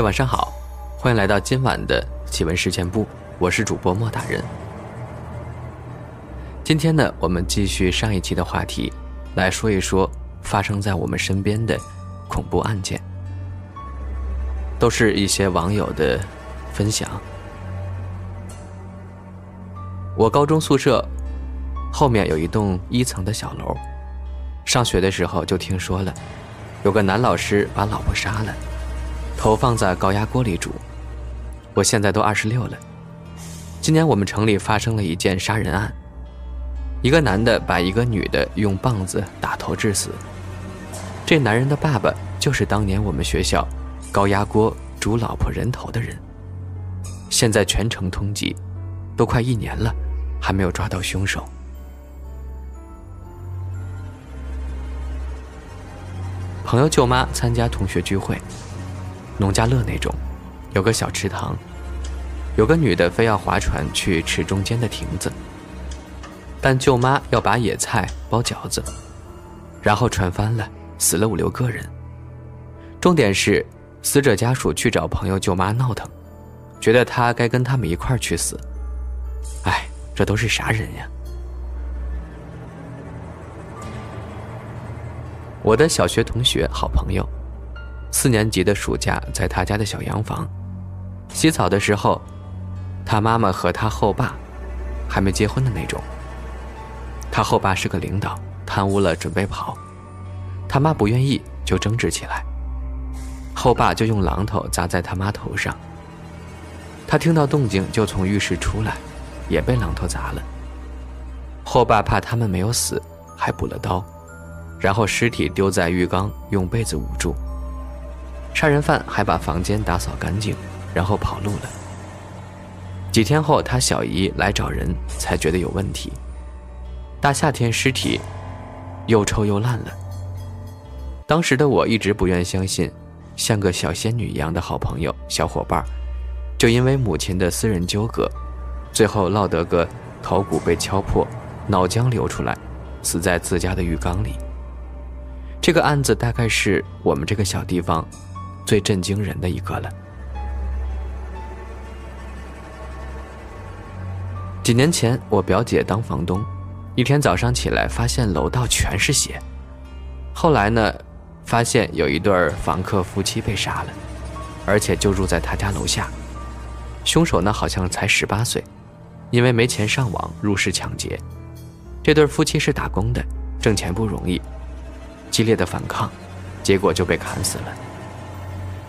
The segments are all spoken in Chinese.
晚上好，欢迎来到今晚的奇闻事件部，我是主播莫大人。今天呢，我们继续上一期的话题，来说一说发生在我们身边的恐怖案件，都是一些网友的分享。我高中宿舍后面有一栋一层的小楼，上学的时候就听说了，有个男老师把老婆杀了。头放在高压锅里煮。我现在都二十六了。今年我们城里发生了一件杀人案，一个男的把一个女的用棒子打头致死。这男人的爸爸就是当年我们学校高压锅煮老婆人头的人。现在全城通缉，都快一年了，还没有抓到凶手。朋友舅妈参加同学聚会。农家乐那种，有个小池塘，有个女的非要划船去池中间的亭子，但舅妈要把野菜包饺子，然后船翻了，死了五六个人。重点是死者家属去找朋友舅妈闹腾，觉得他该跟他们一块儿去死。哎，这都是啥人呀？我的小学同学，好朋友。四年级的暑假，在他家的小洋房洗澡的时候，他妈妈和他后爸还没结婚的那种。他后爸是个领导，贪污了准备跑，他妈不愿意，就争执起来。后爸就用榔头砸在他妈头上。他听到动静就从浴室出来，也被榔头砸了。后爸怕他们没有死，还补了刀，然后尸体丢在浴缸，用被子捂住。杀人犯还把房间打扫干净，然后跑路了。几天后，他小姨来找人，才觉得有问题。大夏天，尸体又臭又烂了。当时的我一直不愿相信，像个小仙女一样的好朋友、小伙伴，就因为母亲的私人纠葛，最后落得个头骨被敲破，脑浆流出来，死在自家的浴缸里。这个案子大概是我们这个小地方。最震惊人的一个了。几年前，我表姐当房东，一天早上起来，发现楼道全是血。后来呢，发现有一对房客夫妻被杀了，而且就住在他家楼下。凶手呢，好像才十八岁，因为没钱上网入室抢劫。这对夫妻是打工的，挣钱不容易，激烈的反抗，结果就被砍死了。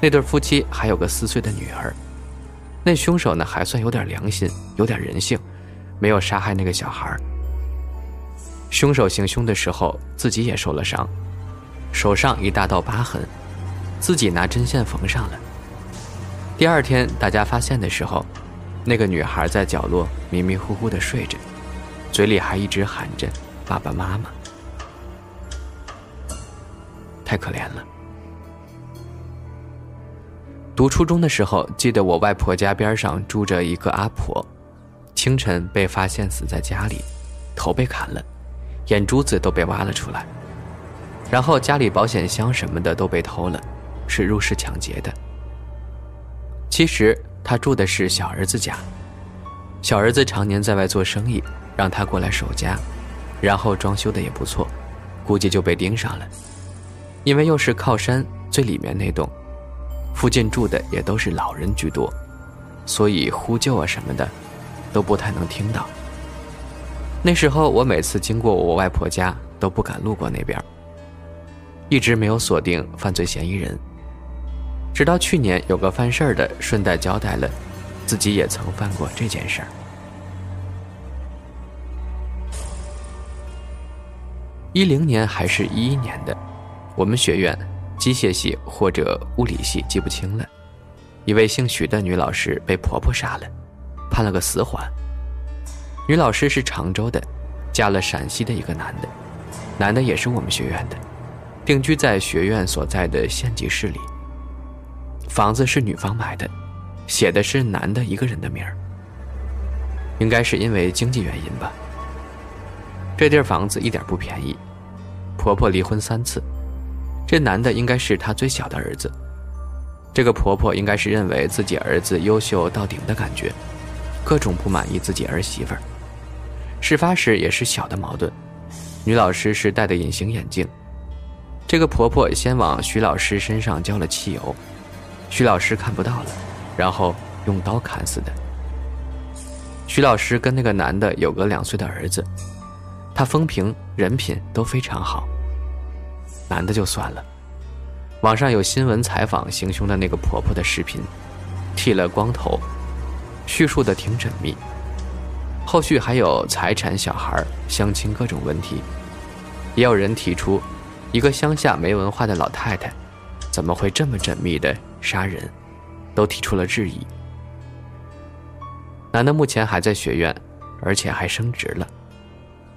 那对夫妻还有个四岁的女儿，那凶手呢还算有点良心，有点人性，没有杀害那个小孩。凶手行凶的时候自己也受了伤，手上一大道疤痕，自己拿针线缝上了。第二天大家发现的时候，那个女孩在角落迷迷糊糊的睡着，嘴里还一直喊着“爸爸妈妈”，太可怜了。读初中的时候，记得我外婆家边上住着一个阿婆，清晨被发现死在家里，头被砍了，眼珠子都被挖了出来，然后家里保险箱什么的都被偷了，是入室抢劫的。其实他住的是小儿子家，小儿子常年在外做生意，让他过来守家，然后装修的也不错，估计就被盯上了，因为又是靠山最里面那栋。附近住的也都是老人居多，所以呼救啊什么的，都不太能听到。那时候我每次经过我外婆家，都不敢路过那边，一直没有锁定犯罪嫌疑人。直到去年有个犯事儿的顺带交代了，自己也曾犯过这件事儿。一零年还是一一年的，我们学院。机械系或者物理系记不清了，一位姓许的女老师被婆婆杀了，判了个死缓。女老师是常州的，嫁了陕西的一个男的，男的也是我们学院的，定居在学院所在的县级市里。房子是女方买的，写的是男的一个人的名儿，应该是因为经济原因吧。这地儿房子一点不便宜，婆婆离婚三次。这男的应该是他最小的儿子，这个婆婆应该是认为自己儿子优秀到顶的感觉，各种不满意自己儿媳妇儿。事发时也是小的矛盾，女老师是戴的隐形眼镜，这个婆婆先往徐老师身上浇了汽油，徐老师看不到了，然后用刀砍死的。徐老师跟那个男的有个两岁的儿子，他风评人品都非常好。男的就算了，网上有新闻采访行凶的那个婆婆的视频，剃了光头，叙述的挺缜密。后续还有财产、小孩、相亲各种问题，也有人提出，一个乡下没文化的老太太，怎么会这么缜密的杀人？都提出了质疑。男的目前还在学院，而且还升职了。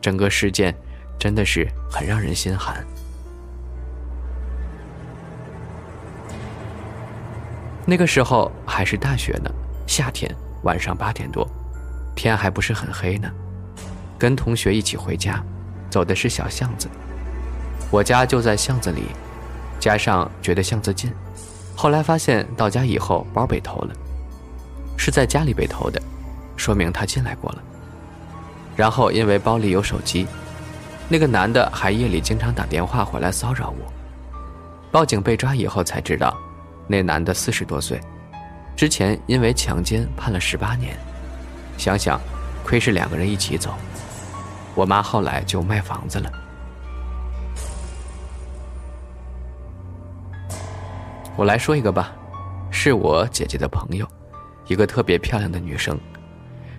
整个事件真的是很让人心寒。那个时候还是大学呢，夏天晚上八点多。天还不是很黑呢，跟同学一起回家，走的是小巷子。我家就在巷子里，加上觉得巷子近，后来发现到家以后包被偷了，是在家里被偷的，说明他进来过了。然后因为包里有手机，那个男的还夜里经常打电话回来骚扰我。报警被抓以后才知道，那男的四十多岁，之前因为强奸判了十八年。想想，亏是两个人一起走。我妈后来就卖房子了。我来说一个吧，是我姐姐的朋友，一个特别漂亮的女生，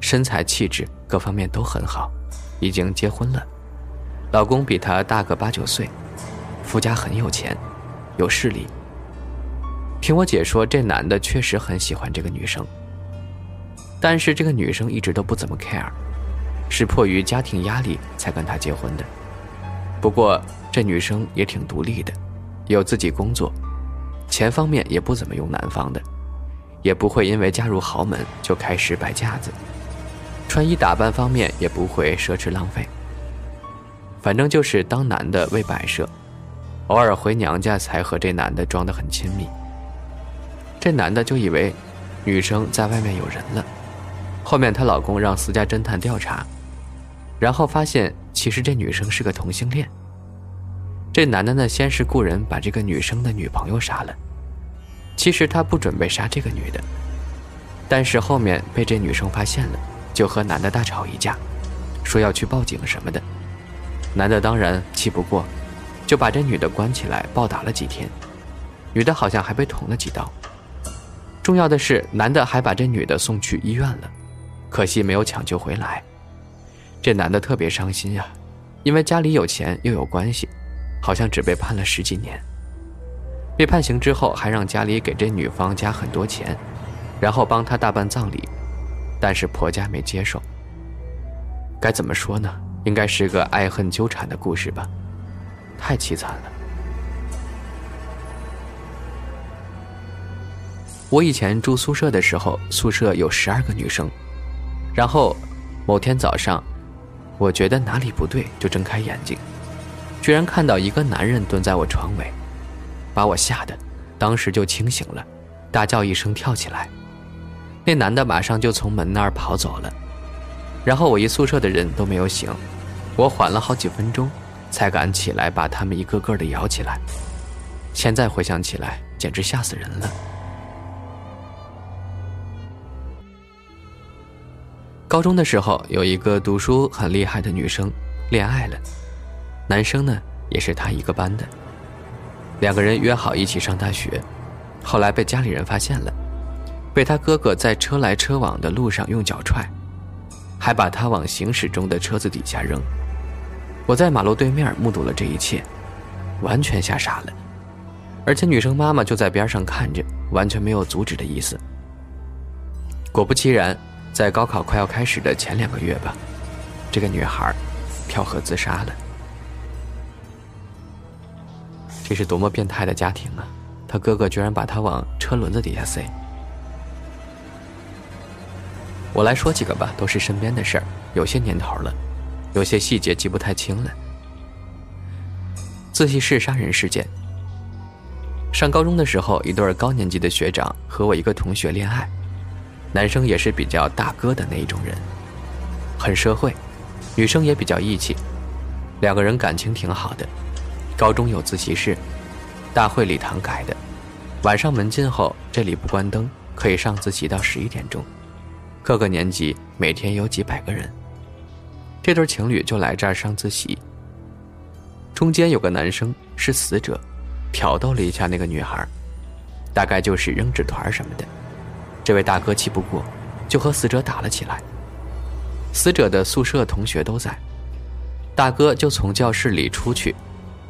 身材气质各方面都很好，已经结婚了，老公比她大个八九岁，夫家很有钱，有势力。听我姐说，这男的确实很喜欢这个女生。但是这个女生一直都不怎么 care，是迫于家庭压力才跟他结婚的。不过这女生也挺独立的，有自己工作，钱方面也不怎么用男方的，也不会因为嫁入豪门就开始摆架子，穿衣打扮方面也不会奢侈浪费。反正就是当男的为摆设，偶尔回娘家才和这男的装得很亲密。这男的就以为女生在外面有人了。后面她老公让私家侦探调查，然后发现其实这女生是个同性恋。这男的呢，先是雇人把这个女生的女朋友杀了，其实他不准备杀这个女的，但是后面被这女生发现了，就和男的大吵一架，说要去报警什么的。男的当然气不过，就把这女的关起来暴打了几天，女的好像还被捅了几刀。重要的是，男的还把这女的送去医院了。可惜没有抢救回来，这男的特别伤心呀，因为家里有钱又有关系，好像只被判了十几年。被判刑之后，还让家里给这女方加很多钱，然后帮她大办葬礼，但是婆家没接受。该怎么说呢？应该是个爱恨纠缠的故事吧，太凄惨了。我以前住宿舍的时候，宿舍有十二个女生。然后，某天早上，我觉得哪里不对，就睁开眼睛，居然看到一个男人蹲在我床尾，把我吓得，当时就清醒了，大叫一声跳起来。那男的马上就从门那儿跑走了，然后我一宿舍的人都没有醒，我缓了好几分钟，才敢起来把他们一个个的摇起来。现在回想起来，简直吓死人了。高中的时候，有一个读书很厉害的女生恋爱了，男生呢也是她一个班的，两个人约好一起上大学，后来被家里人发现了，被他哥哥在车来车往的路上用脚踹，还把他往行驶中的车子底下扔。我在马路对面目睹了这一切，完全吓傻了，而且女生妈妈就在边上看着，完全没有阻止的意思。果不其然。在高考快要开始的前两个月吧，这个女孩跳河自杀了。这是多么变态的家庭啊！他哥哥居然把她往车轮子底下塞。我来说几个吧，都是身边的事儿，有些年头了，有些细节记不太清了。自习室杀人事件。上高中的时候，一对高年级的学长和我一个同学恋爱，男生也是比较大哥的那一种人，很社会，女生也比较义气，两个人感情挺好的。高中有自习室，大会礼堂改的，晚上门禁后这里不关灯，可以上自习到十一点钟。各个年级每天有几百个人，这对情侣就来这儿上自习。中间有个男生是死者，挑逗了一下那个女孩，大概就是扔纸团什么的。这位大哥气不过，就和死者打了起来。死者的宿舍同学都在，大哥就从教室里出去，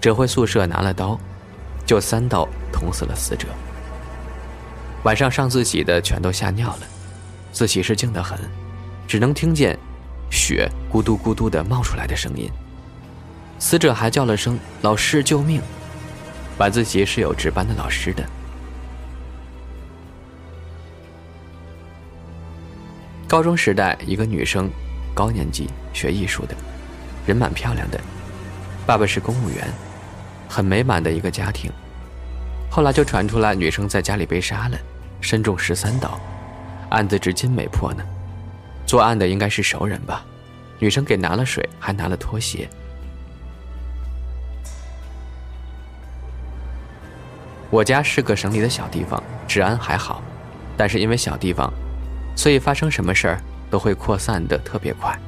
折回宿舍拿了刀，就三刀捅死了死者。晚上上自习的全都吓尿了。自习室静得很，只能听见血咕嘟咕嘟的冒出来的声音。死者还叫了声“老师救命”。晚自习是有值班的老师的。高中时代，一个女生，高年级学艺术的，人蛮漂亮的，爸爸是公务员，很美满的一个家庭。后来就传出来女生在家里被杀了，身中十三刀。案子至今没破呢，作案的应该是熟人吧？女生给拿了水，还拿了拖鞋。我家是个省里的小地方，治安还好，但是因为小地方，所以发生什么事儿都会扩散的特别快。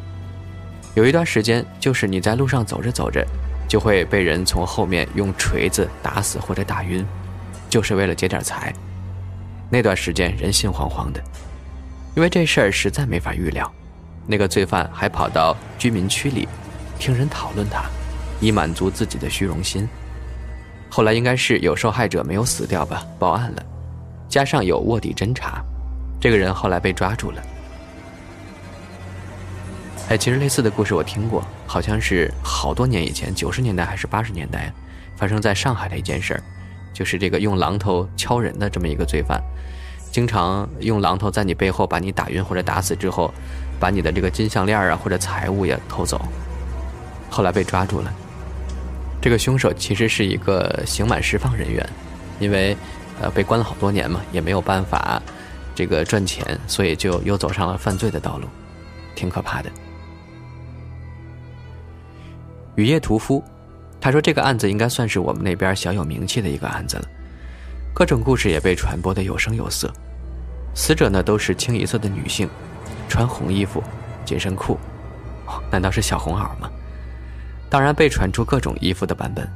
有一段时间，就是你在路上走着走着，就会被人从后面用锤子打死或者打晕，就是为了劫点财。那段时间人心惶惶的。因为这事儿实在没法预料，那个罪犯还跑到居民区里，听人讨论他，以满足自己的虚荣心。后来应该是有受害者没有死掉吧，报案了，加上有卧底侦查，这个人后来被抓住了。哎，其实类似的故事我听过，好像是好多年以前，九十年代还是八十年代，发生在上海的一件事儿，就是这个用榔头敲人的这么一个罪犯。经常用榔头在你背后把你打晕或者打死之后，把你的这个金项链啊或者财物也偷走，后来被抓住了。这个凶手其实是一个刑满释放人员，因为呃被关了好多年嘛，也没有办法这个赚钱，所以就又走上了犯罪的道路，挺可怕的。雨夜屠夫，他说这个案子应该算是我们那边小有名气的一个案子了。各种故事也被传播的有声有色，死者呢都是清一色的女性，穿红衣服、紧身裤，难道是小红袄吗？当然被传出各种衣服的版本，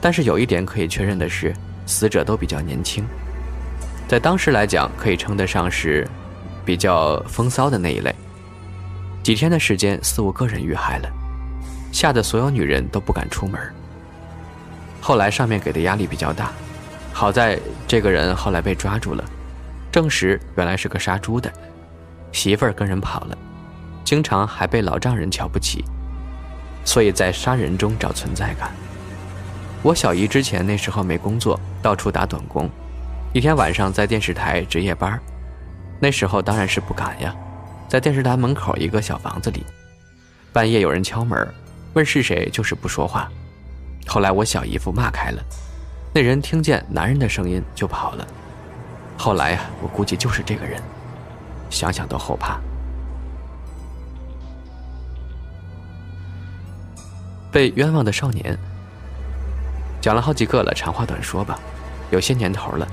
但是有一点可以确认的是，死者都比较年轻，在当时来讲可以称得上是比较风骚的那一类。几天的时间，四五个人遇害了，吓得所有女人都不敢出门。后来上面给的压力比较大。好在这个人后来被抓住了，证实原来是个杀猪的，媳妇儿跟人跑了，经常还被老丈人瞧不起，所以在杀人中找存在感。我小姨之前那时候没工作，到处打短工，一天晚上在电视台值夜班，那时候当然是不敢呀，在电视台门口一个小房子里，半夜有人敲门，问是谁，就是不说话，后来我小姨夫骂开了。那人听见男人的声音就跑了，后来呀，我估计就是这个人，想想都后怕。被冤枉的少年，讲了好几个了，长话短说吧，有些年头了。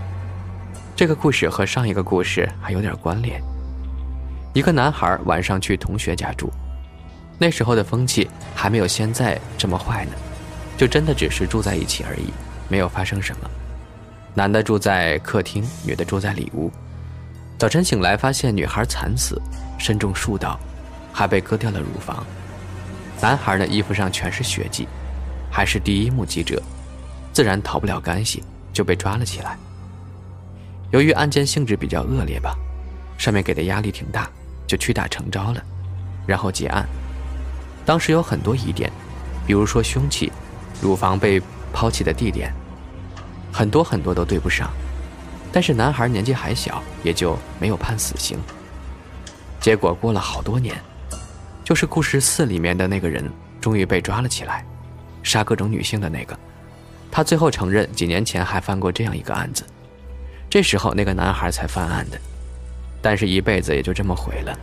这个故事和上一个故事还有点关联。一个男孩晚上去同学家住，那时候的风气还没有现在这么坏呢，就真的只是住在一起而已。没有发生什么，男的住在客厅，女的住在里屋。早晨醒来，发现女孩惨死，身中数刀，还被割掉了乳房。男孩的衣服上全是血迹，还是第一目击者，自然逃不了干系，就被抓了起来。由于案件性质比较恶劣吧，上面给的压力挺大，就屈打成招了，然后结案。当时有很多疑点，比如说凶器，乳房被抛弃的地点。很多很多都对不上，但是男孩年纪还小，也就没有判死刑。结果过了好多年，就是故事四里面的那个人终于被抓了起来，杀各种女性的那个，他最后承认，几年前还犯过这样一个案子，这时候那个男孩才犯案的，但是一辈子也就这么毁了。